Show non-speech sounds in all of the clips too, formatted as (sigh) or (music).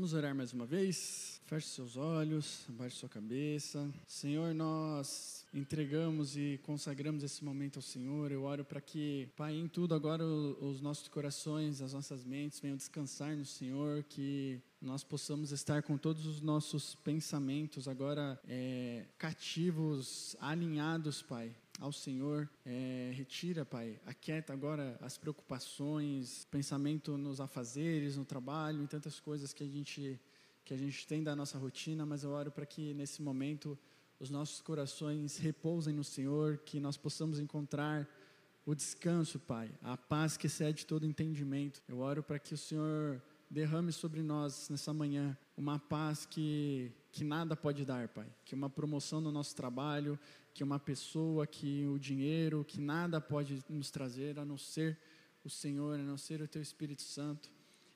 Vamos orar mais uma vez? Feche seus olhos, abaixe sua cabeça. Senhor, nós entregamos e consagramos esse momento ao Senhor. Eu oro para que, Pai, em tudo agora os nossos corações, as nossas mentes venham descansar no Senhor, que nós possamos estar com todos os nossos pensamentos agora é, cativos, alinhados, Pai, ao Senhor. É, retira, Pai, aquieta agora as preocupações, pensamento nos afazeres, no trabalho, em tantas coisas que a gente que a gente tem da nossa rotina, mas eu oro para que nesse momento os nossos corações repousem no Senhor, que nós possamos encontrar o descanso, Pai, a paz que excede todo entendimento. Eu oro para que o Senhor derrame sobre nós nessa manhã uma paz que, que nada pode dar, Pai. Que uma promoção no nosso trabalho, que uma pessoa, que o dinheiro, que nada pode nos trazer a não ser o Senhor, a não ser o Teu Espírito Santo.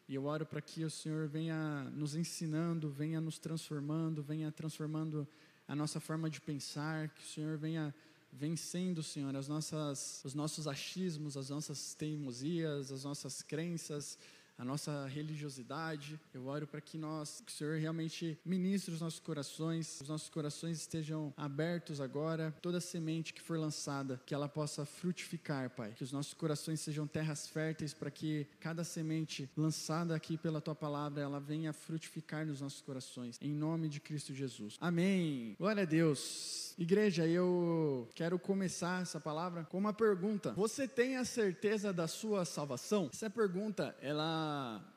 E eu oro para que o Senhor venha nos ensinando, venha nos transformando, venha transformando a nossa forma de pensar, que o Senhor venha vencendo, Senhor, as nossas, os nossos achismos, as nossas teimosias, as nossas crenças, a nossa religiosidade. Eu oro para que nós, que o Senhor realmente ministre os nossos corações, os nossos corações estejam abertos agora, toda semente que for lançada, que ela possa frutificar, Pai. Que os nossos corações sejam terras férteis para que cada semente lançada aqui pela tua palavra, ela venha frutificar nos nossos corações. Em nome de Cristo Jesus. Amém. Glória a Deus. Igreja, eu quero começar essa palavra com uma pergunta. Você tem a certeza da sua salvação? Essa pergunta, ela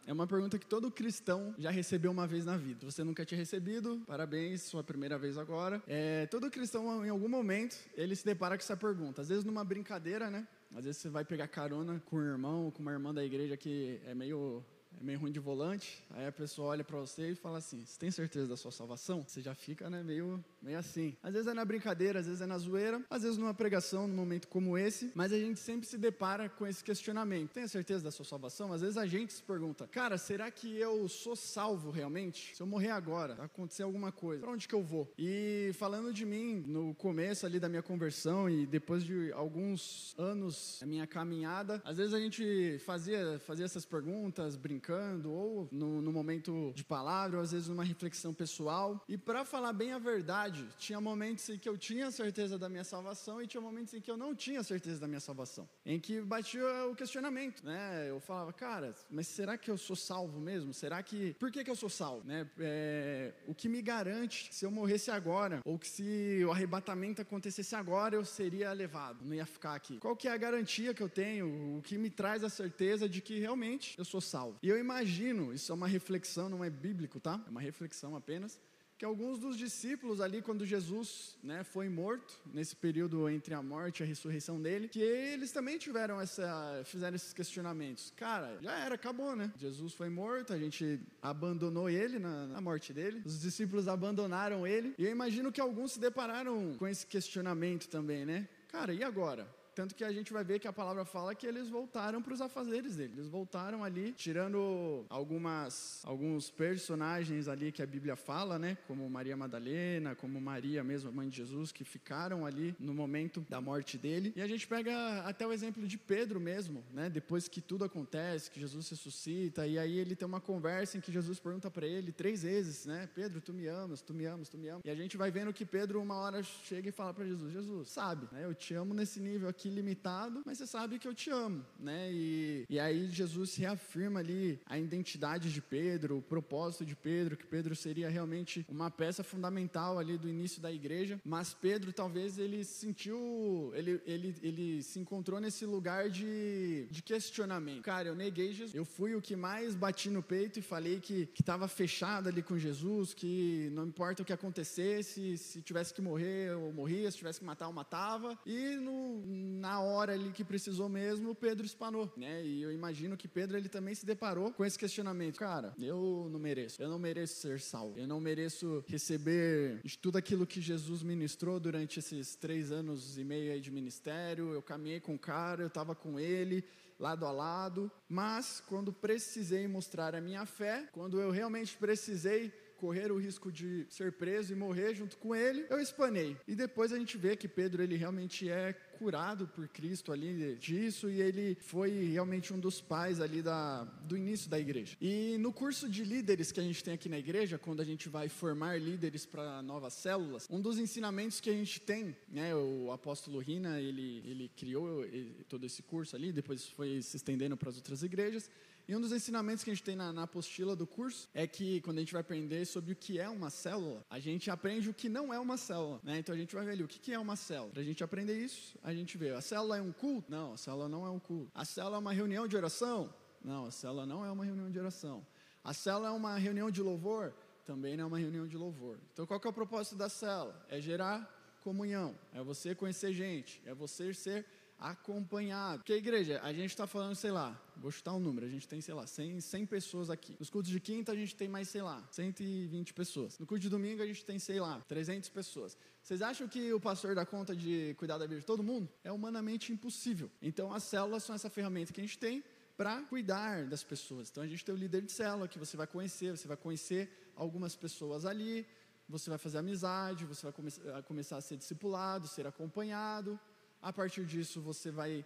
é uma pergunta que todo cristão já recebeu uma vez na vida. Você nunca tinha recebido, parabéns, sua primeira vez agora. É, todo cristão, em algum momento, ele se depara com essa pergunta. Às vezes numa brincadeira, né? Às vezes você vai pegar carona com um irmão, com uma irmã da igreja que é meio é meio ruim de volante, aí a pessoa olha para você e fala assim: Você tem certeza da sua salvação? Você já fica né, meio, meio assim. Às vezes é na brincadeira, às vezes é na zoeira, às vezes numa pregação, num momento como esse, mas a gente sempre se depara com esse questionamento: Tem certeza da sua salvação? Às vezes a gente se pergunta: Cara, será que eu sou salvo realmente? Se eu morrer agora, acontecer alguma coisa, para onde que eu vou? E falando de mim, no começo ali da minha conversão e depois de alguns anos da minha caminhada, às vezes a gente fazia, fazia essas perguntas, brincando brincando, ou no, no momento de palavra, ou às vezes numa reflexão pessoal. E para falar bem a verdade, tinha momentos em que eu tinha certeza da minha salvação e tinha momentos em que eu não tinha certeza da minha salvação. Em que batia o questionamento, né? Eu falava, cara, mas será que eu sou salvo mesmo? Será que. Por que, que eu sou salvo? Né? É... O que me garante se eu morresse agora, ou que se o arrebatamento acontecesse agora, eu seria levado, não ia ficar aqui? Qual que é a garantia que eu tenho? O que me traz a certeza de que realmente eu sou salvo? E eu imagino, isso é uma reflexão, não é bíblico, tá? É uma reflexão apenas, que alguns dos discípulos ali, quando Jesus né, foi morto, nesse período entre a morte e a ressurreição dele, que eles também tiveram essa, fizeram esses questionamentos. Cara, já era, acabou, né? Jesus foi morto, a gente abandonou ele na, na morte dele, os discípulos abandonaram ele, e eu imagino que alguns se depararam com esse questionamento também, né? Cara, e agora? Tanto que a gente vai ver que a palavra fala que eles voltaram para os afazeres dele. Eles voltaram ali, tirando algumas, alguns personagens ali que a Bíblia fala, né? Como Maria Madalena, como Maria mesmo, mãe de Jesus, que ficaram ali no momento da morte dele. E a gente pega até o exemplo de Pedro mesmo, né? Depois que tudo acontece, que Jesus ressuscita, e aí ele tem uma conversa em que Jesus pergunta para ele três vezes, né? Pedro, tu me amas, tu me amas, tu me amas. E a gente vai vendo que Pedro uma hora chega e fala para Jesus, Jesus, sabe, né? Eu te amo nesse nível aqui aqui limitado, mas você sabe que eu te amo, né? E, e aí Jesus reafirma ali a identidade de Pedro, o propósito de Pedro, que Pedro seria realmente uma peça fundamental ali do início da igreja, mas Pedro talvez ele sentiu, ele, ele, ele se encontrou nesse lugar de, de questionamento. Cara, eu neguei Jesus, eu fui o que mais bati no peito e falei que estava fechado ali com Jesus, que não importa o que acontecesse, se tivesse que morrer, eu morria, se tivesse que matar, eu matava. E no, na hora ali que precisou mesmo, Pedro espanou, né? E eu imagino que Pedro ele também se deparou com esse questionamento. Cara, eu não mereço. Eu não mereço ser salvo. Eu não mereço receber de tudo aquilo que Jesus ministrou durante esses três anos e meio aí de ministério. Eu caminhei com o cara, eu estava com ele lado a lado, mas quando precisei mostrar a minha fé, quando eu realmente precisei correr o risco de ser preso e morrer junto com ele, eu espanei. E depois a gente vê que Pedro ele realmente é curado por Cristo ali disso e ele foi realmente um dos pais ali da, do início da igreja. E no curso de líderes que a gente tem aqui na igreja, quando a gente vai formar líderes para novas células, um dos ensinamentos que a gente tem, né, o apóstolo Rina, ele, ele criou todo esse curso ali, depois foi se estendendo para as outras igrejas, e um dos ensinamentos que a gente tem na, na, apostila do curso é que quando a gente vai aprender sobre o que é uma célula, a gente aprende o que não é uma célula. Né? Então a gente vai ver ali o que, que é uma célula. Para a gente aprender isso, a gente vê: a célula é um culto? Não, a célula não é um culto. A célula é uma reunião de oração? Não, a célula não é uma reunião de oração. A célula é uma reunião de louvor? Também não é uma reunião de louvor. Então qual que é o propósito da célula? É gerar comunhão, é você conhecer gente, é você ser acompanhado. Porque, igreja, a gente está falando, sei lá, vou chutar um número, a gente tem, sei lá, 100, 100 pessoas aqui. Nos cultos de quinta, a gente tem mais, sei lá, 120 pessoas. No culto de domingo, a gente tem, sei lá, 300 pessoas. Vocês acham que o pastor dá conta de cuidar da vida de todo mundo? É humanamente impossível. Então, as células são essa ferramenta que a gente tem para cuidar das pessoas. Então, a gente tem o líder de célula que você vai conhecer, você vai conhecer algumas pessoas ali, você vai fazer amizade, você vai come começar a ser discipulado, ser acompanhado. A partir disso, você vai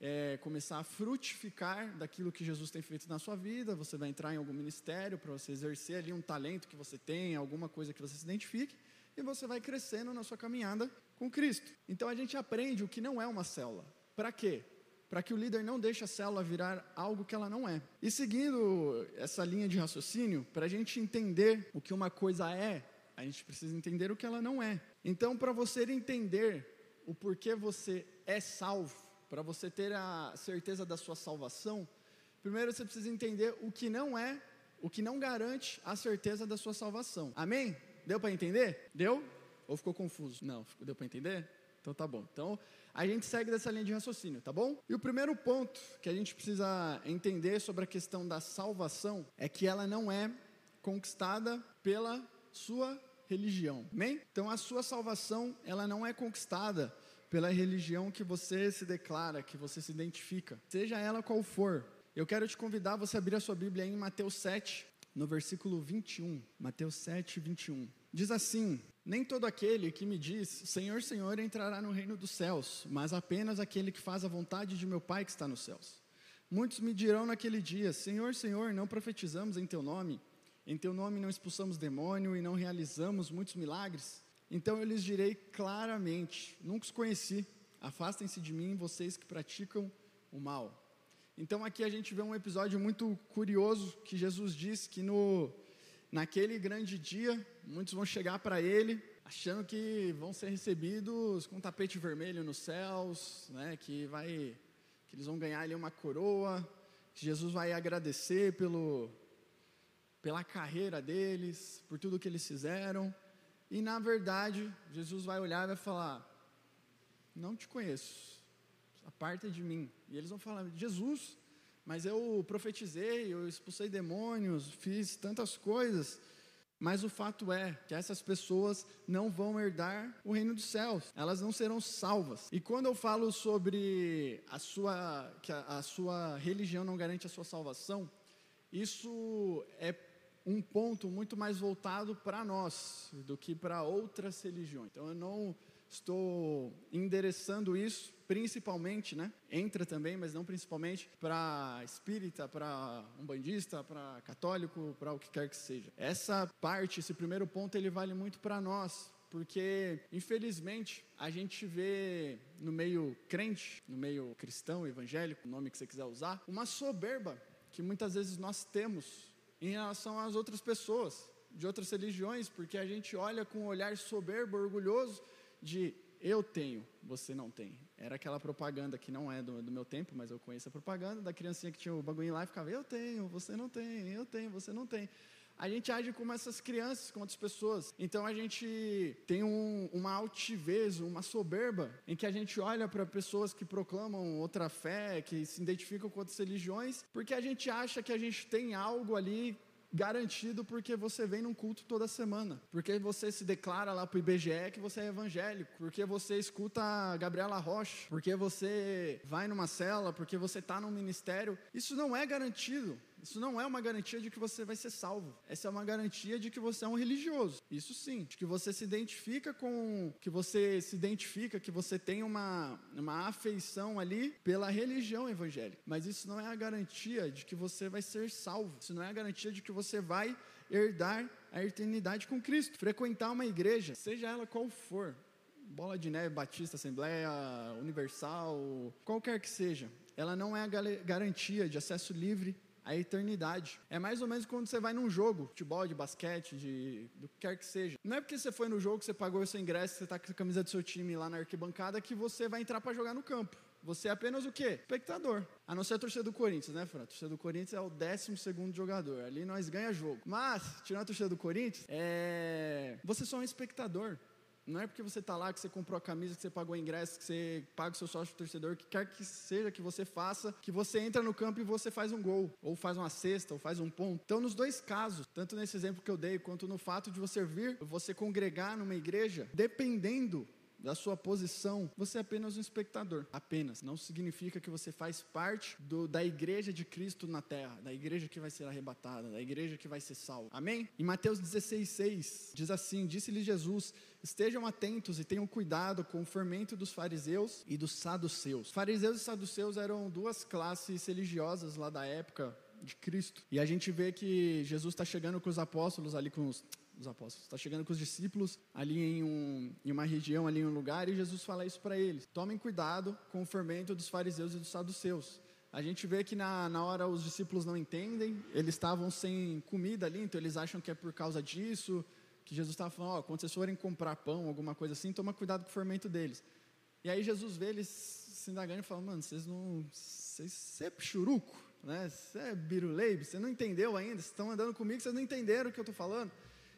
é, começar a frutificar daquilo que Jesus tem feito na sua vida. Você vai entrar em algum ministério para você exercer ali um talento que você tem, alguma coisa que você se identifique, e você vai crescendo na sua caminhada com Cristo. Então a gente aprende o que não é uma célula. Para quê? Para que o líder não deixe a célula virar algo que ela não é. E seguindo essa linha de raciocínio, para a gente entender o que uma coisa é, a gente precisa entender o que ela não é. Então, para você entender o porquê você é salvo, para você ter a certeza da sua salvação, primeiro você precisa entender o que não é, o que não garante a certeza da sua salvação. Amém? Deu para entender? Deu? Ou ficou confuso? Não, deu para entender? Então tá bom. Então a gente segue dessa linha de raciocínio, tá bom? E o primeiro ponto que a gente precisa entender sobre a questão da salvação é que ela não é conquistada pela sua religião. Amém? Então a sua salvação, ela não é conquistada pela religião que você se declara, que você se identifica, seja ela qual for. Eu quero te convidar a você abrir a sua Bíblia em Mateus 7, no versículo 21. Mateus 7, 21. Diz assim: Nem todo aquele que me diz, Senhor, Senhor, entrará no reino dos céus, mas apenas aquele que faz a vontade de meu Pai que está nos céus. Muitos me dirão naquele dia: Senhor, Senhor, não profetizamos em teu nome? Em teu nome não expulsamos demônio e não realizamos muitos milagres? Então eu lhes direi claramente: nunca os conheci. Afastem-se de mim, vocês que praticam o mal. Então aqui a gente vê um episódio muito curioso que Jesus diz que no naquele grande dia muitos vão chegar para ele achando que vão ser recebidos com um tapete vermelho nos céus, né, que vai que eles vão ganhar ali uma coroa, que Jesus vai agradecer pelo pela carreira deles, por tudo que eles fizeram. E na verdade, Jesus vai olhar e vai falar: Não te conheço, aparta de mim. E eles vão falar: Jesus, mas eu profetizei, eu expulsei demônios, fiz tantas coisas. Mas o fato é que essas pessoas não vão herdar o reino dos céus, elas não serão salvas. E quando eu falo sobre a sua, que a, a sua religião não garante a sua salvação, isso é um ponto muito mais voltado para nós do que para outras religiões. Então eu não estou endereçando isso principalmente, né? Entra também, mas não principalmente para espírita, para umbandista, para católico, para o que quer que seja. Essa parte, esse primeiro ponto, ele vale muito para nós, porque infelizmente a gente vê no meio crente, no meio cristão, evangélico, o nome que você quiser usar, uma soberba que muitas vezes nós temos em relação às outras pessoas de outras religiões, porque a gente olha com um olhar soberbo, orgulhoso de eu tenho, você não tem. Era aquela propaganda que não é do, do, meu tempo, mas eu conheço a propaganda da criancinha que tinha o bagulho lá e ficava eu tenho, você não tem, eu tenho, você não tem. A gente age como essas crianças, com outras pessoas. Então a gente tem um, uma altivez, uma soberba, em que a gente olha para pessoas que proclamam outra fé, que se identificam com outras religiões, porque a gente acha que a gente tem algo ali garantido porque você vem num culto toda semana, porque você se declara lá para o IBGE que você é evangélico, porque você escuta a Gabriela Rocha, porque você vai numa cela, porque você está num ministério. Isso não é garantido Isso não é uma garantia de que você vai ser salvo. Essa é uma garantia de que você é um religioso. Isso sim, de que você se identifica com, que você se identifica, que você tem uma, uma afeição ali pela religião evangélica. Mas isso não é a garantia de que você vai ser salvo. Isso não é a garantia de que você vai herdar a eternidade com Cristo. Frequentar uma igreja, seja ela qual for, Bola de Neve, Batista, Assembleia, Universal, qualquer que seja, ela não é a garantia de acesso livre à eternidade. É mais ou menos quando você vai num jogo, futebol, de basquete, de do que quer que seja. Não é porque você foi no jogo, você pagou o seu ingresso, você está com a camisa do seu time lá na arquibancada, que você vai entrar para jogar no campo. Você é apenas o quê? Espectador. A não ser a torcida do Corinthians, né, Fran? A torcida do Corinthians é o 12 jogador. Ali nós ganha jogo. Mas, tirando a torcida do Corinthians, é... você só é um espectador. Não é porque você está lá, que você comprou a camisa, que você pagou o ingresso, que você paga o seu sócio torcedor, que quer que seja que você faça, que você entra no campo e você faz um gol, ou faz uma cesta, ou faz um ponto. Então, nos dois casos, tanto nesse exemplo que eu dei, quanto no fato de você vir, você congregar numa igreja, dependendo da sua posição, você é apenas um espectador. Apenas. Não significa que você faz parte do, da igreja de Cristo na terra, da igreja que vai ser arrebatada, da igreja que vai ser salva. Amém? Em Mateus 16,6 diz assim: Disse-lhe Jesus: Estejam atentos e tenham cuidado com o fermento dos fariseus e dos saduceus. Fariseus e saduceus eram duas classes religiosas lá da época de Cristo. E a gente vê que Jesus está chegando com os apóstolos ali com os os apóstolos. Está chegando com os discípulos ali em, um, em uma região, ali em um lugar, e Jesus fala isso para eles: tomem cuidado com o fermento dos fariseus e dos saduceus. A gente vê que na, na hora os discípulos não entendem, eles estavam sem comida ali, então eles acham que é por causa disso, que Jesus estava falando: ó, quando vocês forem comprar pão, alguma coisa assim, toma cuidado com o fermento deles. E aí Jesus vê eles se indagando e fala: mano, vocês não. Você é churuco, né? Você é biruleibe, você não entendeu ainda, vocês estão andando comigo, vocês não entenderam o que eu estou falando.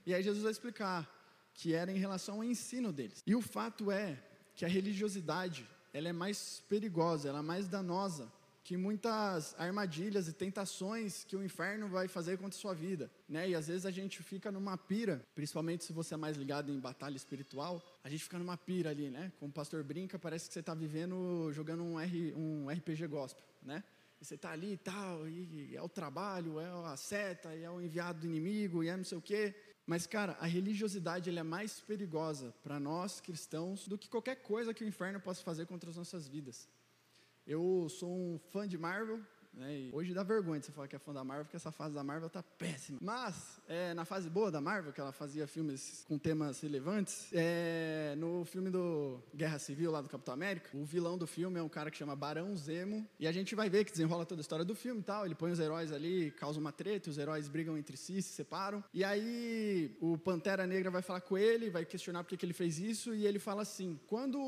E aí Jesus vai explicar que era em relação ao ensino deles. E o fato é que a religiosidade, ela é mais perigosa, ela é mais danosa que muitas armadilhas e tentações que o inferno vai fazer contra a sua vida, né? E às vezes a gente fica numa pira, principalmente se você é mais ligado em batalha espiritual, a gente fica numa pira ali, né? Como o pastor brinca, parece que você está vivendo jogando um, R, um RPG gospel, né? E você está ali e tal, e é o trabalho, é a seta, e é o enviado do inimigo, e é não sei o quê. Mas, cara, a religiosidade é mais perigosa para nós cristãos do que qualquer coisa que o inferno possa fazer contra as nossas vidas. Eu sou um fã de Marvel, né? hoje dá vergonha de você falar que é fã da Marvel, porque essa fase da Marvel tá péssima. Mas, é, na fase boa da Marvel, que ela fazia filmes com temas relevantes, é, no filme do Guerra Civil, lá do Capitão América, o vilão do filme é um cara que chama Barão Zemo, e a gente vai ver que desenrola toda a história do filme e tal. Ele põe os heróis ali, causa uma treta, os heróis brigam entre si, se separam. E aí o Pantera Negra vai falar com ele, vai questionar por que ele fez isso, e ele fala assim: quando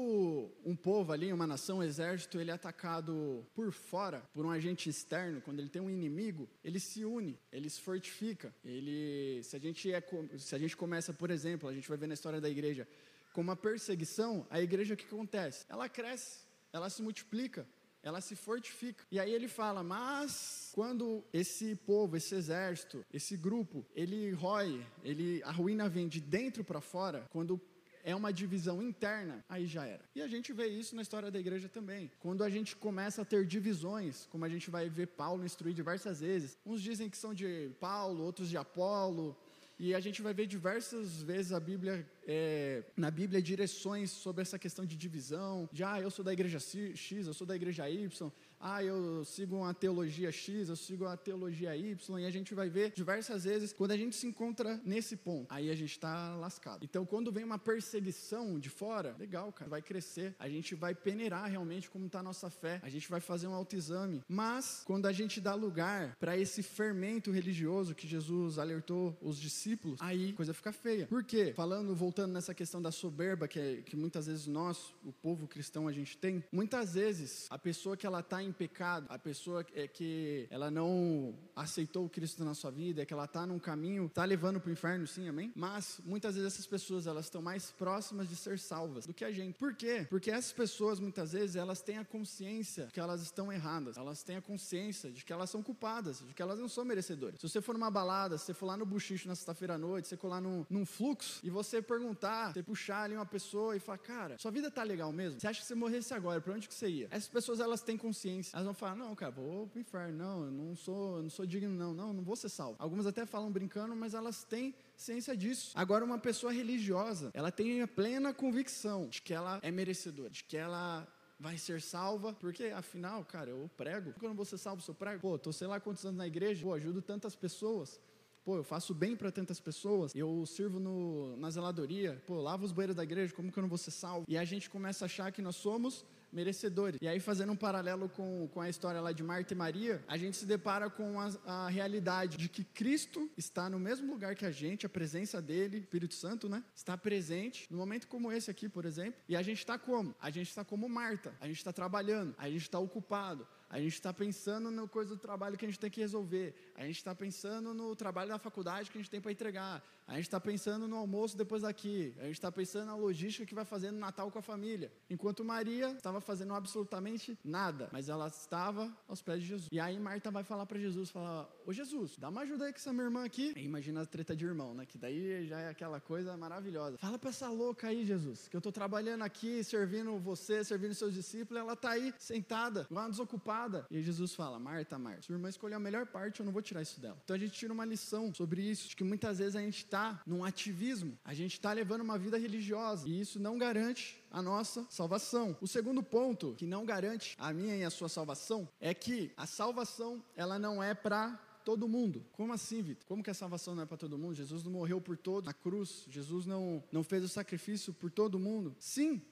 um povo ali, uma nação, um exército, ele é atacado por fora, por um agente externo, quando ele tem um inimigo, ele se une, ele se fortifica. Ele, se a gente é, se a gente começa, por exemplo, a gente vai ver na história da igreja, com uma perseguição, a igreja o que acontece? Ela cresce, ela se multiplica, ela se fortifica. E aí ele fala: "Mas quando esse povo, esse exército, esse grupo, ele rói, ele a ruína vem de dentro para fora, quando é uma divisão interna, aí já era. E a gente vê isso na história da igreja também. Quando a gente começa a ter divisões, como a gente vai ver Paulo instruir diversas vezes, uns dizem que são de Paulo, outros de Apolo, e a gente vai ver diversas vezes a Bíblia, é, na Bíblia, direções sobre essa questão de divisão. De, ah, eu sou da igreja X, eu sou da igreja Y ah, eu sigo uma teologia X, eu sigo uma teologia Y, e a gente vai ver diversas vezes quando a gente se encontra nesse ponto, aí a gente está lascado. Então, quando vem uma perseguição de fora, legal, cara, vai crescer, a gente vai peneirar realmente como está a nossa fé, a gente vai fazer um autoexame, mas quando a gente dá lugar para esse fermento religioso que Jesus alertou os discípulos, aí a coisa fica feia. Por quê? Falando, voltando nessa questão da soberba que, é, que muitas vezes nós, o povo cristão, a gente tem, muitas vezes a pessoa que ela está em pecado, a pessoa é que ela não aceitou o Cristo na sua vida, é que ela está num caminho, está levando para o inferno, sim, amém? Mas muitas vezes essas pessoas elas estão mais próximas de ser salvas do que a gente. Por quê? Porque essas pessoas muitas vezes elas têm a consciência que elas estão erradas, elas têm a consciência de que elas são culpadas, de que elas não são merecedoras. Se você for numa balada, se você for lá no buchicho na sexta-feira à noite, você colar num, num fluxo e você perguntar, você puxar ali uma pessoa e falar, cara, sua vida tá legal mesmo? Você acha que você morresse agora, para onde que você ia? Essas pessoas elas têm consciência Elas vão falar: não, cara, vou pro inferno. Não, eu não sou, eu não sou digno, não. Não, não vou ser salvo. Algumas até falam brincando, mas elas têm ciência disso. Agora, uma pessoa religiosa, ela tem a plena convicção de que ela é merecedora, de que ela vai ser salva, porque afinal, cara, eu prego. Quando você salva o seu prego, pô, tô sei lá quantos anos na igreja, pô, ajudo tantas pessoas. Pô, eu faço bem para tantas pessoas, eu sirvo no, na zeladoria, pô, lavo os banheiros da igreja, como que eu não vou ser salvo? E a gente começa a achar que nós somos merecedores. E aí, fazendo um paralelo com, com a história lá de Marta e Maria, a gente se depara com a, a realidade de que Cristo está no mesmo lugar que a gente, a presença dele, Espírito Santo, né? Está presente no momento como esse aqui, por exemplo. E a gente está como? A gente está como Marta. A gente está trabalhando, a gente está ocupado, a gente está pensando na coisa do trabalho que a gente tem que resolver. A gente está pensando no trabalho da faculdade que a gente tem para entregar. A gente está pensando no almoço depois daqui. A gente está pensando na logística que vai fazer no Natal com a família. Enquanto Maria estava fazendo absolutamente nada, mas ela estava aos pés de Jesus. E aí Marta vai falar para Jesus, falar: "Ô Jesus, dá uma ajuda aí com essa minha irmã aqui". E imagina a treta de irmão, né? Que daí já é aquela coisa maravilhosa. Fala para essa louca aí, Jesus, que eu estou trabalhando aqui, servindo você, servindo seus discípulos, ela está aí sentada, lá desocupada. E Jesus fala: "Marta, Marta, sua irmã escolheu a melhor parte, eu não vou tirar isso dela". Então a gente tira uma lição sobre isso, de que muitas vezes a gente está num ativismo, a gente está levando uma vida religiosa e isso não garante a nossa salvação. O segundo ponto que não garante a minha e a sua salvação é que a salvação ela não é para todo mundo. Como assim, Vitor? Como que a salvação não é para todo mundo? Jesus não morreu por todos na cruz. Jesus não, não fez o sacrifício por todo mundo. Sim,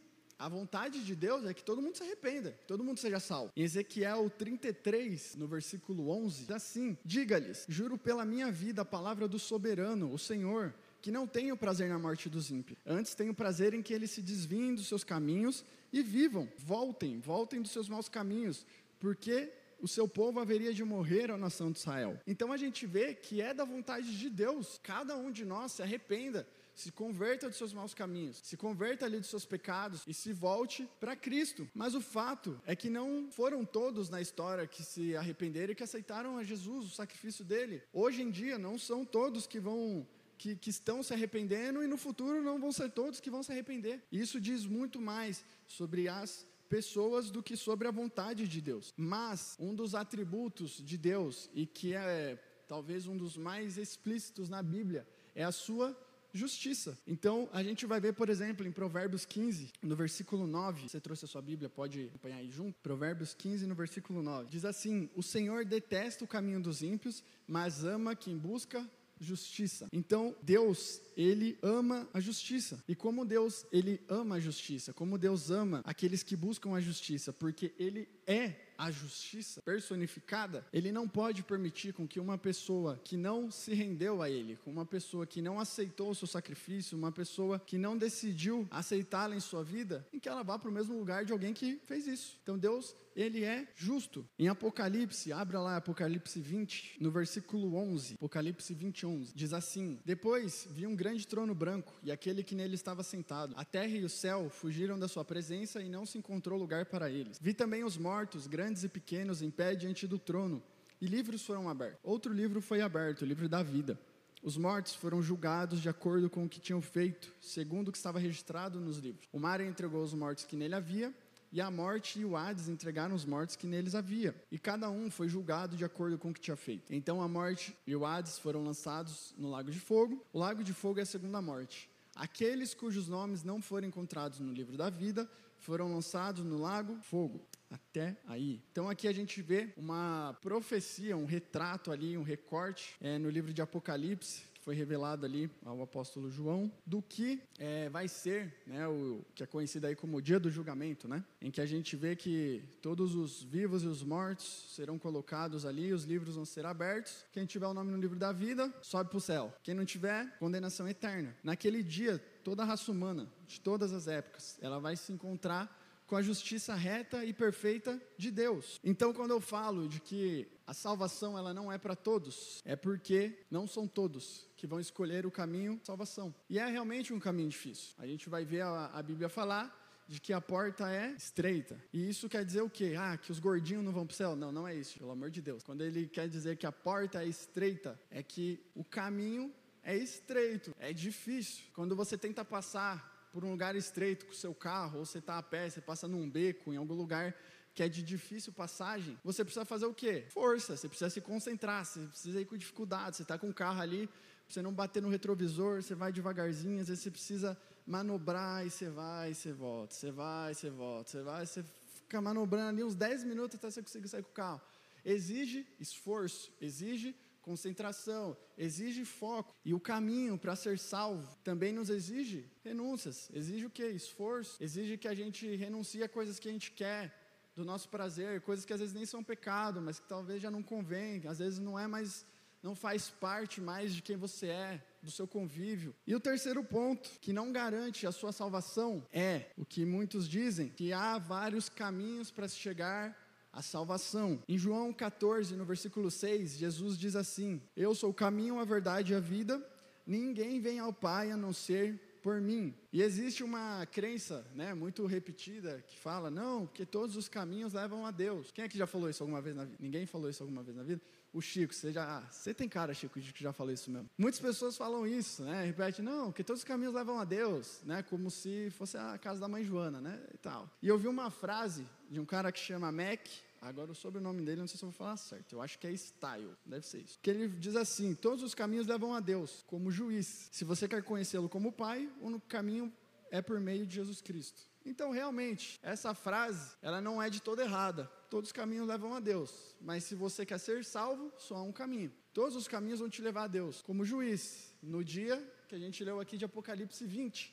a vontade de Deus é que todo mundo se arrependa, que todo mundo seja salvo. Em Ezequiel 33, no versículo 11, diz assim: Diga-lhes: Juro pela minha vida a palavra do soberano, o Senhor, que não tenho prazer na morte dos ímpios. Antes tenho prazer em que eles se desviem dos seus caminhos e vivam. Voltem, voltem dos seus maus caminhos, porque o seu povo haveria de morrer, a nação de Israel. Então a gente vê que é da vontade de Deus, cada um de nós se arrependa se converta dos seus maus caminhos, se converta ali dos seus pecados e se volte para Cristo. Mas o fato é que não foram todos na história que se arrependeram e que aceitaram a Jesus, o sacrifício dele. Hoje em dia, não são todos que vão que, que, estão se arrependendo e no futuro não vão ser todos que vão se arrepender. Isso diz muito mais sobre as pessoas do que sobre a vontade de Deus. Mas um dos atributos de Deus e que é talvez um dos mais explícitos na Bíblia é a sua justiça. Então, a gente vai ver, por exemplo, em Provérbios 15, no versículo 9, você trouxe a sua Bíblia, pode acompanhar aí junto? Provérbios 15, no versículo 9, diz assim: O Senhor detesta o caminho dos ímpios, mas ama quem busca justiça. Então, Deus, ele ama a justiça. E como Deus, ele ama a justiça, como Deus ama aqueles que buscam a justiça, porque ele é a justiça personificada, ele não pode permitir com que uma pessoa que não se rendeu a ele, uma pessoa que não aceitou o seu sacrifício, uma pessoa que não decidiu aceitá-la em sua vida, em que ela vá para o mesmo lugar de alguém que fez isso. Então Deus, ele é justo. Em Apocalipse, abra lá Apocalipse 20, no versículo 11, Apocalipse 20, 11, diz assim: Depois vi um grande trono branco e aquele que nele estava sentado. A terra e o céu fugiram da sua presença e não se encontrou lugar para eles. Vi também os mortos, grandes e pequenos, em pé diante do trono, e livros foram abertos. Outro livro foi aberto, o livro da vida. Os mortos foram julgados de acordo com o que tinham feito, segundo o que estava registrado nos livros. O mar entregou os mortos que nele havia, e a morte e o Hades entregaram os mortos que neles havia. E cada um foi julgado de acordo com o que tinha feito. Então a morte e o Hades foram lançados no lago de fogo. O lago de fogo é a segunda morte. Aqueles cujos nomes não foram encontrados no livro da vida foram lançados no lago fogo. Até aí. Então aqui a gente vê uma profecia, um retrato ali, um recorte é, no livro de Apocalipse, que foi revelado ali ao apóstolo João, do que é, vai ser, né, o que é conhecido aí como o dia do julgamento, né, em que a gente vê que todos os vivos e os mortos serão colocados ali, os livros vão ser abertos. Quem tiver o nome no livro da vida, sobe para o céu. Quem não tiver, condenação eterna. Naquele dia, toda a raça humana, de todas as épocas, ela vai se encontrar com a justiça reta e perfeita de Deus. Então, quando eu falo de que a salvação ela não é para todos, é porque não são todos que vão escolher o caminho salvação. E é realmente um caminho difícil. A gente vai ver a, a Bíblia falar de que a porta é estreita. E isso quer dizer o quê? Ah, que os gordinhos não vão para o céu? Não, não é isso, pelo amor de Deus. Quando ele quer dizer que a porta é estreita, é que o caminho é estreito, é difícil. Quando você tenta passar por um lugar estreito com o seu carro, ou você está a pé, você passa num beco, em algum lugar que é de difícil passagem, você precisa fazer o quê? Força, você precisa se concentrar, você precisa ir com dificuldade, você está com o carro ali, você não bater no retrovisor, você vai devagarzinho, às vezes você precisa manobrar e você vai e você volta, você vai e você volta, você vai você fica manobrando ali uns 10 minutos até você conseguir sair com o carro. Exige esforço, exige concentração, exige foco. E o caminho para ser salvo também nos exige renúncias. Exige o que? Esforço. Exige que a gente renuncie a coisas que a gente quer, do nosso prazer, coisas que às vezes nem são pecado, mas que talvez já não convém, às vezes não é mais não faz parte mais de quem você é, do seu convívio. E o terceiro ponto, que não garante a sua salvação, é o que muitos dizem, que há vários caminhos para se chegar à salvação. Em João 14, no versículo 6, Jesus diz assim: Eu sou o caminho, a verdade e a vida. Ninguém vem ao Pai a não ser por mim. E existe uma crença, né, muito repetida que fala: "Não, que todos os caminhos levam a Deus". Quem é que já falou isso alguma vez na vida? Ninguém falou isso alguma vez na vida? O Chico, você já, ah, você tem cara, Chico, de que já falou isso mesmo. Muitas pessoas falam isso, né? Repete, não, que todos os caminhos levam a Deus, né? Como se fosse a casa da mãe Joana, né? E tal. E eu vi uma frase de um cara que chama Mac Agora, o sobrenome dele, não sei se eu vou falar certo. Eu acho que é Style, deve ser isso. Que ele diz assim: Todos os caminhos levam a Deus, como juiz. Se você quer conhecê-lo como Pai, o caminho é por meio de Jesus Cristo. Então, realmente, essa frase, ela não é de toda errada. Todos os caminhos levam a Deus. Mas se você quer ser salvo, só há um caminho. Todos os caminhos vão te levar a Deus, como juiz, no dia que a gente leu aqui de Apocalipse 20.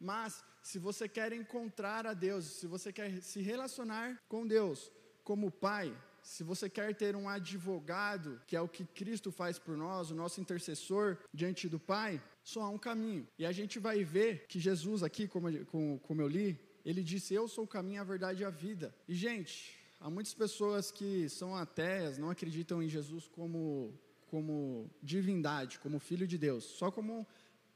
Mas, se você quer encontrar a Deus, se você quer se relacionar com Deus, como pai, se você quer ter um advogado, que é o que Cristo faz por nós, o nosso intercessor diante do Pai, só há um caminho. E a gente vai ver que Jesus, aqui, como, como eu li, ele disse: Eu sou o caminho, a verdade e a vida. E, gente, há muitas pessoas que são ateias, não acreditam em Jesus como, como divindade, como filho de Deus, só como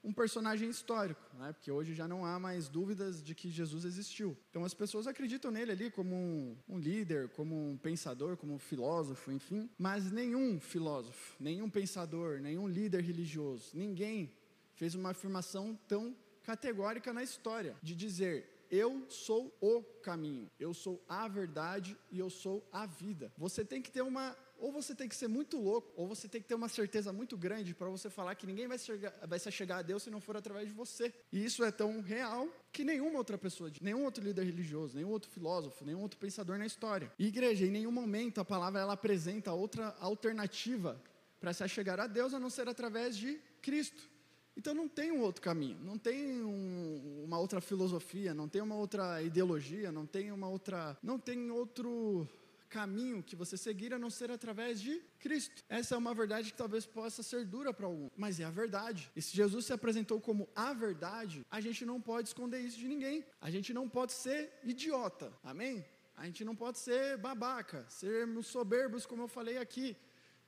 um personagem histórico, né? porque hoje já não há mais dúvidas de que Jesus existiu. Então as pessoas acreditam nele ali como um, um, líder, como um pensador, como um filósofo, enfim. Mas nenhum filósofo, nenhum pensador, nenhum líder religioso, ninguém fez uma afirmação tão categórica na história de dizer eu sou o caminho, eu sou a verdade e eu sou a vida. Você tem que ter uma ou você tem que ser muito louco, ou você tem que ter uma certeza muito grande para você falar que ninguém vai, chegar, vai se chegar a Deus se não for através de você. E isso é tão real que nenhuma outra pessoa, nenhum outro líder religioso, nenhum outro filósofo, nenhum outro pensador na história. E igreja, em nenhum momento a palavra ela apresenta outra alternativa para se chegar a Deus a não ser através de Cristo. Então não tem um outro caminho, não tem um, uma outra filosofia, não tem uma outra ideologia, não tem uma outra, não tem outro caminho que você seguir a não ser através de Cristo. Essa é uma verdade que talvez possa ser dura para algum, mas é a verdade. E se Jesus se apresentou como a verdade, a gente não pode esconder isso de ninguém. A gente não pode ser idiota. Amém? A gente não pode ser babaca, sermos soberbos, como eu falei aqui,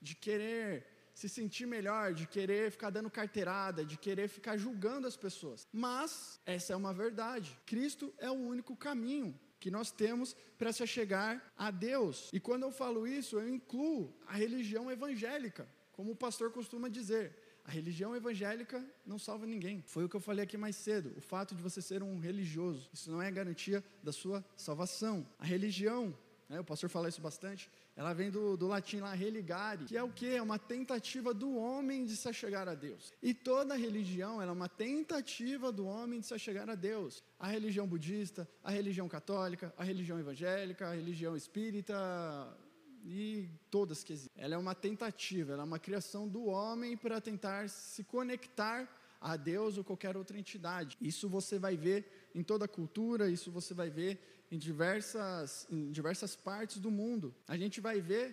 de querer se sentir melhor, de querer ficar dando carteirada, de querer ficar julgando as pessoas. Mas essa é uma verdade. Cristo é o único caminho que nós temos para se chegar a Deus. E quando eu falo isso, eu incluo a religião evangélica, como o pastor costuma dizer. A religião evangélica não salva ninguém. Foi o que eu falei aqui mais cedo. O fato de você ser um religioso, isso não é garantia da sua salvação. A religião, né, o pastor fala isso bastante, ela vem do, do latim lá, religare, que é o que? É uma tentativa do homem de se achegar a Deus. E toda religião é uma tentativa do homem de se achegar a Deus. A religião budista, a religião católica, a religião evangélica, a religião espírita e todas que existem. Ela é uma tentativa, ela é uma criação do homem para tentar se conectar a Deus ou qualquer outra entidade. Isso você vai ver em toda a cultura, isso você vai ver em diversas, em diversas partes do mundo. A gente vai ver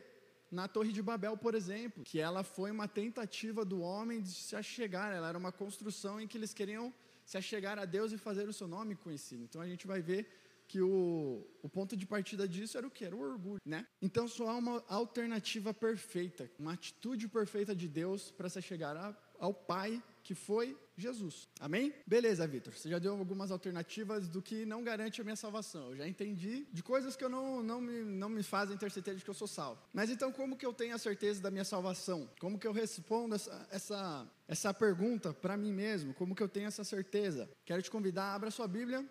na Torre de Babel, por exemplo, que ela foi uma tentativa do homem de se achegar, ela era uma construção em que eles queriam se achegar a Deus e fazer o seu nome conhecido. Então a gente vai ver que o, o ponto de partida disso era o que? Era o orgulho, né? Então só há uma alternativa perfeita, uma atitude perfeita de Deus para se chegar a, ao Pai que foi Jesus. Amém? Beleza, Vitor. Você já deu algumas alternativas do que não garante a minha salvação. Eu já entendi de coisas que eu não, não, me, não me fazem ter certeza de que eu sou salvo. Mas então, como que eu tenho a certeza da minha salvação? Como que eu respondo essa, essa, essa pergunta para mim mesmo? Como que eu tenho essa certeza? Quero te convidar, abra sua Bíblia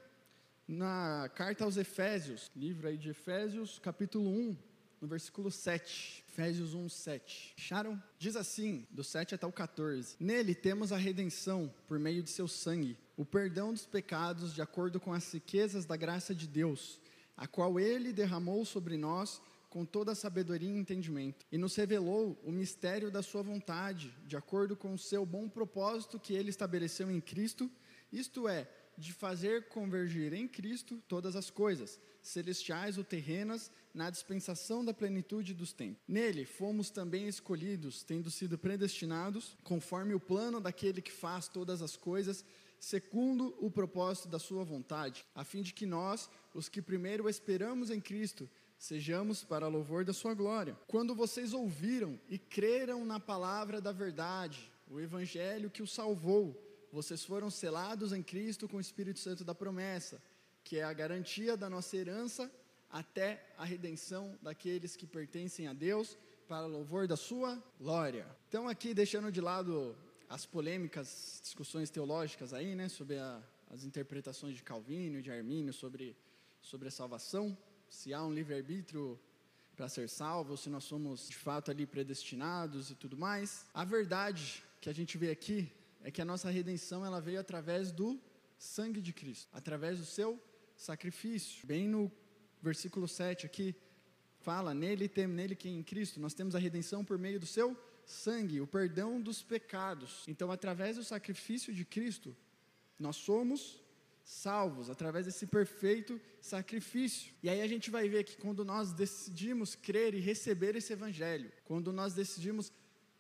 na carta aos Efésios, livro aí de Efésios, capítulo 1, no versículo 7. Efésios 1, 7. Acharam? Diz assim, do 7 até o 14: Nele temos a redenção por meio de seu sangue, o perdão dos pecados de acordo com as riquezas da graça de Deus, a qual ele derramou sobre nós com toda a sabedoria e entendimento, e nos revelou o mistério da sua vontade, de acordo com o seu bom propósito que ele estabeleceu em Cristo, isto é, de fazer convergir em Cristo todas as coisas, celestiais ou terrenas, na dispensação da plenitude dos tempos. Nele fomos também escolhidos, tendo sido predestinados, conforme o plano daquele que faz todas as coisas, segundo o propósito da sua vontade, a fim de que nós, os que primeiro esperamos em Cristo, sejamos para louvor da sua glória. Quando vocês ouviram e creram na palavra da verdade, o evangelho que o salvou, vocês foram selados em Cristo com o Espírito Santo da promessa, que é a garantia da nossa herança até a redenção daqueles que pertencem a Deus, para louvor da sua glória. Então, aqui, deixando de lado as polêmicas, discussões teológicas aí, né, sobre a, as interpretações de Calvino de Armínio sobre, sobre a salvação, se há um livre-arbítrio para ser salvo, se nós somos de fato ali predestinados e tudo mais. A verdade que a gente vê aqui é que a nossa redenção ela veio através do sangue de Cristo, através do seu sacrifício. Bem no versículo 7 aqui fala: "Nele tem nele que em Cristo nós temos a redenção por meio do seu sangue, o perdão dos pecados". Então, através do sacrifício de Cristo, nós somos salvos através desse perfeito sacrifício. E aí a gente vai ver que quando nós decidimos crer e receber esse evangelho, quando nós decidimos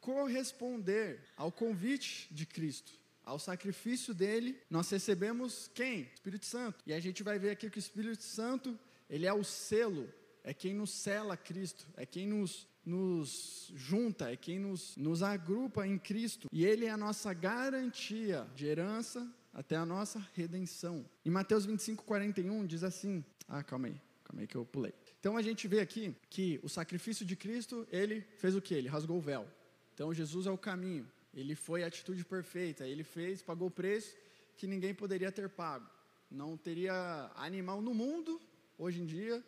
corresponder ao convite de Cristo, ao sacrifício dele, nós recebemos quem? Espírito Santo. E a gente vai ver aqui que o Espírito Santo, ele é o selo, é quem nos sela a Cristo, é quem nos, nos junta, é quem nos, nos agrupa em Cristo. E ele é a nossa garantia de herança até a nossa redenção. Em Mateus 25, 41 diz assim: Ah, calma aí, calma aí que eu pulei. Então a gente vê aqui que o sacrifício de Cristo, ele fez o que? Ele rasgou o véu. Então Jesus é o caminho. Ele foi a atitude perfeita. Ele fez, pagou o preço que ninguém poderia ter pago. Não teria animal no mundo hoje em dia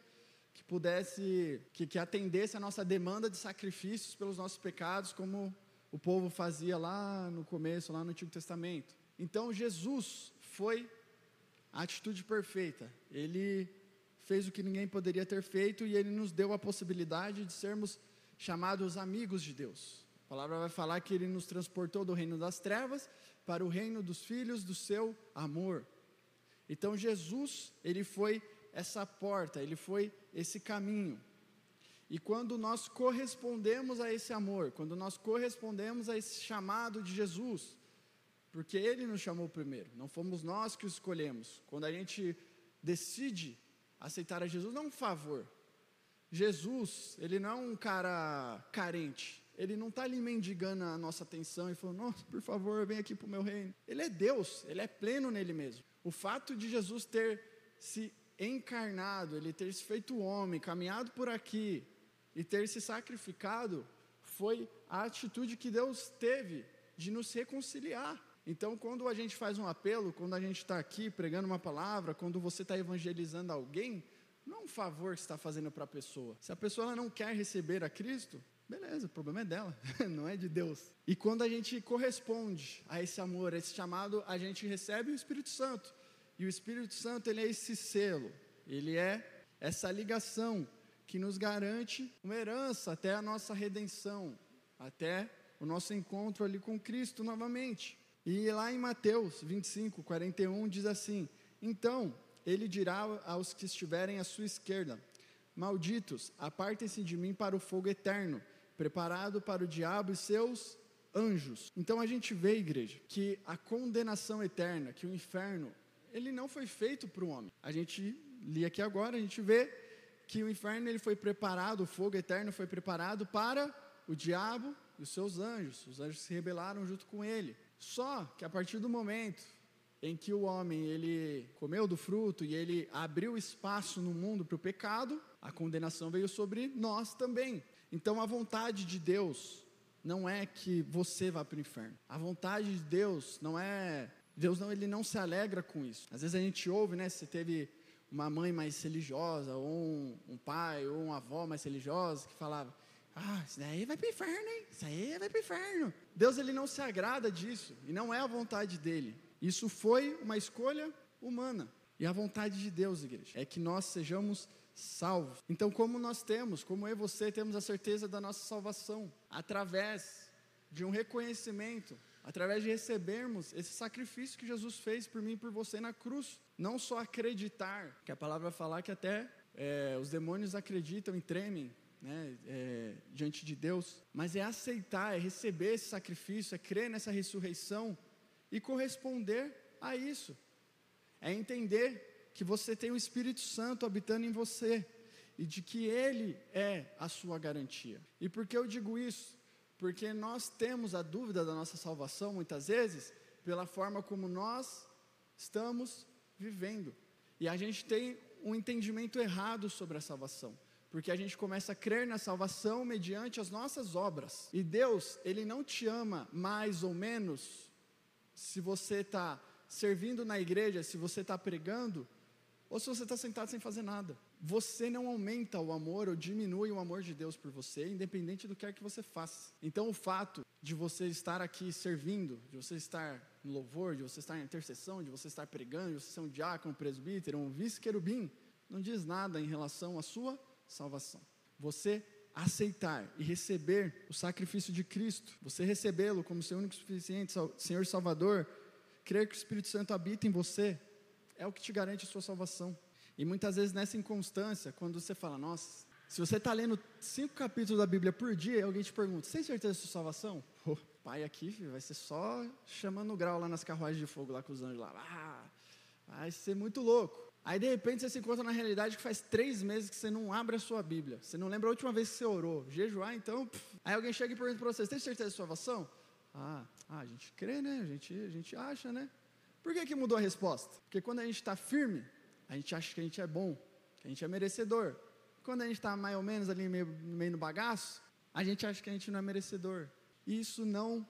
que pudesse, que, que atendesse a nossa demanda de sacrifícios pelos nossos pecados, como o povo fazia lá no começo, lá no Antigo Testamento. Então Jesus foi a atitude perfeita. Ele fez o que ninguém poderia ter feito e ele nos deu a possibilidade de sermos chamados amigos de Deus. A palavra vai falar que ele nos transportou do reino das trevas para o reino dos filhos do seu amor. Então Jesus, ele foi essa porta, ele foi esse caminho. E quando nós correspondemos a esse amor, quando nós correspondemos a esse chamado de Jesus, porque ele nos chamou primeiro, não fomos nós que o escolhemos. Quando a gente decide aceitar a Jesus, não é um favor. Jesus, ele não é um cara carente, ele não está ali mendigando a nossa atenção e falando, nossa, por favor, vem aqui para o meu reino. Ele é Deus, ele é pleno nele mesmo. O fato de Jesus ter se encarnado, ele ter se feito homem, caminhado por aqui e ter se sacrificado, foi a atitude que Deus teve de nos reconciliar. Então, quando a gente faz um apelo, quando a gente está aqui pregando uma palavra, quando você está evangelizando alguém, não é um favor que está fazendo para a pessoa. Se a pessoa não quer receber a Cristo, Beleza, o problema é dela, (laughs) não é de Deus. E quando a gente corresponde a esse amor, a esse chamado, a gente recebe o Espírito Santo. E o Espírito Santo, ele é esse selo, ele é essa ligação que nos garante uma herança até a nossa redenção, até o nosso encontro ali com Cristo novamente. E lá em Mateus 25, 41 diz assim: Então ele dirá aos que estiverem à sua esquerda: Malditos, apartem-se de mim para o fogo eterno preparado para o diabo e seus anjos. Então a gente vê, igreja, que a condenação eterna, que o inferno, ele não foi feito para o homem. A gente li aqui agora, a gente vê que o inferno ele foi preparado, o fogo eterno foi preparado para o diabo e os seus anjos. Os anjos se rebelaram junto com ele. Só que a partir do momento em que o homem ele comeu do fruto e ele abriu espaço no mundo para o pecado, a condenação veio sobre nós também. Então a vontade de Deus não é que você vá para o inferno. A vontade de Deus não é Deus não ele não se alegra com isso. Às vezes a gente ouve, né, você teve uma mãe mais religiosa, ou um, um pai, ou uma avó mais religiosa, que falava, ah, isso daí vai para o inferno, hein? Isso aí vai para o inferno. Deus ele não se agrada disso, e não é a vontade dele. Isso foi uma escolha humana. E a vontade de Deus, igreja, é que nós sejamos salvos. Então, como nós temos, como eu e você temos a certeza da nossa salvação, através de um reconhecimento, através de recebermos esse sacrifício que Jesus fez por mim e por você na cruz. Não só acreditar, que a palavra falar que até é, os demônios acreditam e tremem né, é, diante de Deus, mas é aceitar, é receber esse sacrifício, é crer nessa ressurreição e corresponder a isso. É entender que você tem o Espírito Santo habitando em você e de que Ele é a sua garantia. E por que eu digo isso? Porque nós temos a dúvida da nossa salvação muitas vezes pela forma como nós estamos vivendo. E a gente tem um entendimento errado sobre a salvação porque a gente começa a crer na salvação mediante as nossas obras. E Deus, Ele não te ama mais ou menos se você está servindo na igreja, se você está pregando, ou se você está sentado sem fazer nada. Você não aumenta o amor ou diminui o amor de Deus por você, independente do que é que você faça. Então, o fato de você estar aqui servindo, de você estar no louvor, de você estar em intercessão, de você estar pregando, de você ser um diácono, um presbítero, um vice-querubim, não diz nada em relação à sua salvação. Você aceitar e receber o sacrifício de Cristo, você recebê-lo como seu único suficiente Senhor Salvador, crer que o Espírito Santo habita em você, é o que te garante a sua salvação. E muitas vezes nessa inconstância, quando você fala, nossa, se você está lendo cinco capítulos da Bíblia por dia, alguém te pergunta, tem certeza da sua salvação? Oh, pai aqui filho, vai ser só chamando grau lá nas carruagens de fogo, lá com os anjos lá. Ah, vai ser muito louco. Aí de repente você se encontra na realidade que faz três meses que você não abre a sua Bíblia. Você não lembra a última vez que você orou. Jejuar, então. Pff. Aí alguém chega e pergunta para você: tem certeza da sua salvação? Ah, ah, a gente crê, né? A gente, a gente acha, né? Por que, que mudou a resposta? Porque quando a gente está firme, a gente acha que a gente é bom, que a gente é merecedor. Quando a gente está mais ou menos ali meio, meio no bagaço, a gente acha que a gente não é merecedor. E isso não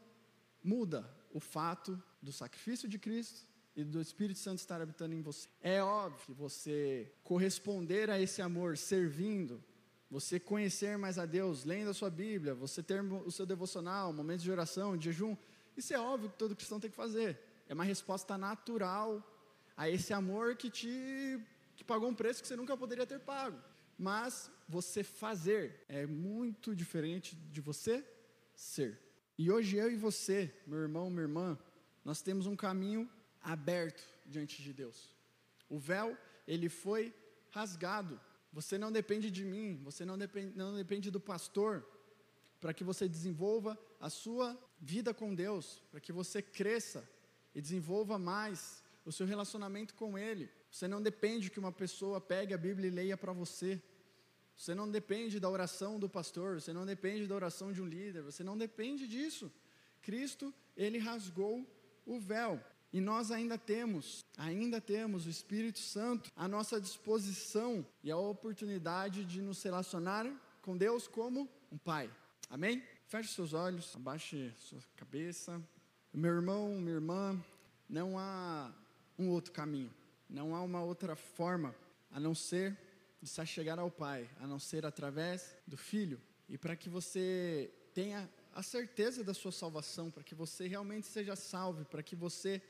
muda o fato do sacrifício de Cristo e do Espírito Santo estar habitando em você. É óbvio que você corresponder a esse amor servindo, você conhecer mais a Deus, lendo a sua Bíblia, você ter o seu devocional, momentos de oração, de jejum, isso é óbvio que todo cristão tem que fazer. É uma resposta natural a esse amor que te que pagou um preço que você nunca poderia ter pago. Mas você fazer é muito diferente de você ser. E hoje eu e você, meu irmão, minha irmã, nós temos um caminho aberto diante de Deus. O véu, ele foi rasgado. Você não depende de mim, você não depende, não depende do pastor para que você desenvolva a sua vida com Deus, para que você cresça e desenvolva mais o seu relacionamento com Ele. Você não depende que uma pessoa pegue a Bíblia e leia para você. Você não depende da oração do pastor, você não depende da oração de um líder, você não depende disso. Cristo, ele rasgou o véu. E nós ainda temos, ainda temos o Espírito Santo à nossa disposição e a oportunidade de nos relacionar com Deus como um Pai. Amém? Feche seus olhos, abaixe sua cabeça. Meu irmão, minha irmã, não há um outro caminho, não há uma outra forma a não ser de se chegar ao Pai, a não ser através do Filho. E para que você tenha a certeza da sua salvação, para que você realmente seja salvo, para que você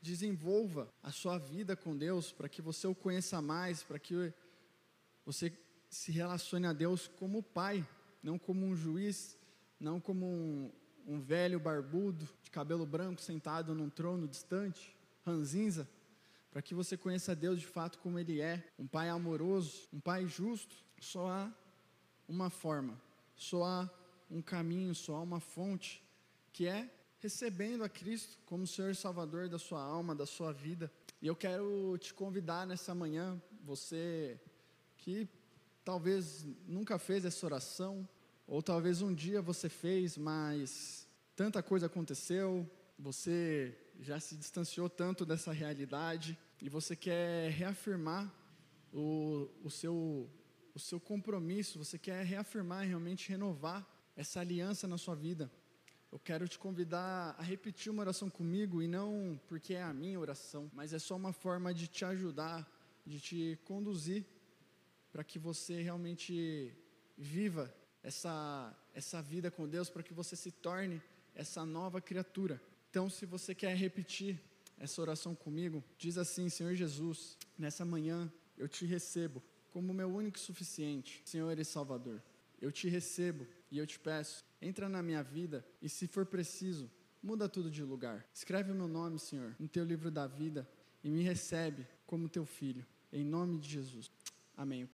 desenvolva a sua vida com Deus, para que você o conheça mais, para que você se relacione a Deus como pai, não como um juiz, não como um, um velho barbudo, de cabelo branco, sentado num trono distante, ranzinza, para que você conheça Deus de fato como Ele é, um pai amoroso, um pai justo. Só há uma forma, só há um caminho, só há uma fonte, que é recebendo a Cristo como Senhor e Salvador da sua alma, da sua vida. E eu quero te convidar nessa manhã, você que talvez nunca fez essa oração, ou talvez um dia você fez, mas tanta coisa aconteceu, você já se distanciou tanto dessa realidade e você quer reafirmar o, o, seu, o seu compromisso, você quer reafirmar, realmente renovar essa aliança na sua vida. Eu quero te convidar a repetir uma oração comigo e não porque é a minha oração, mas é só uma forma de te ajudar de te conduzir para que você realmente viva essa, essa vida com Deus, para que você se torne essa nova criatura. Então, se você quer repetir essa oração comigo, diz assim: Senhor Jesus, nessa manhã eu te recebo como meu único e suficiente, Senhor e Salvador. Eu te recebo e eu te peço, entra na minha vida e, se for preciso, muda tudo de lugar. Escreve o meu nome, Senhor, no teu livro da vida e me recebe como teu filho. Em nome de Jesus. Amém.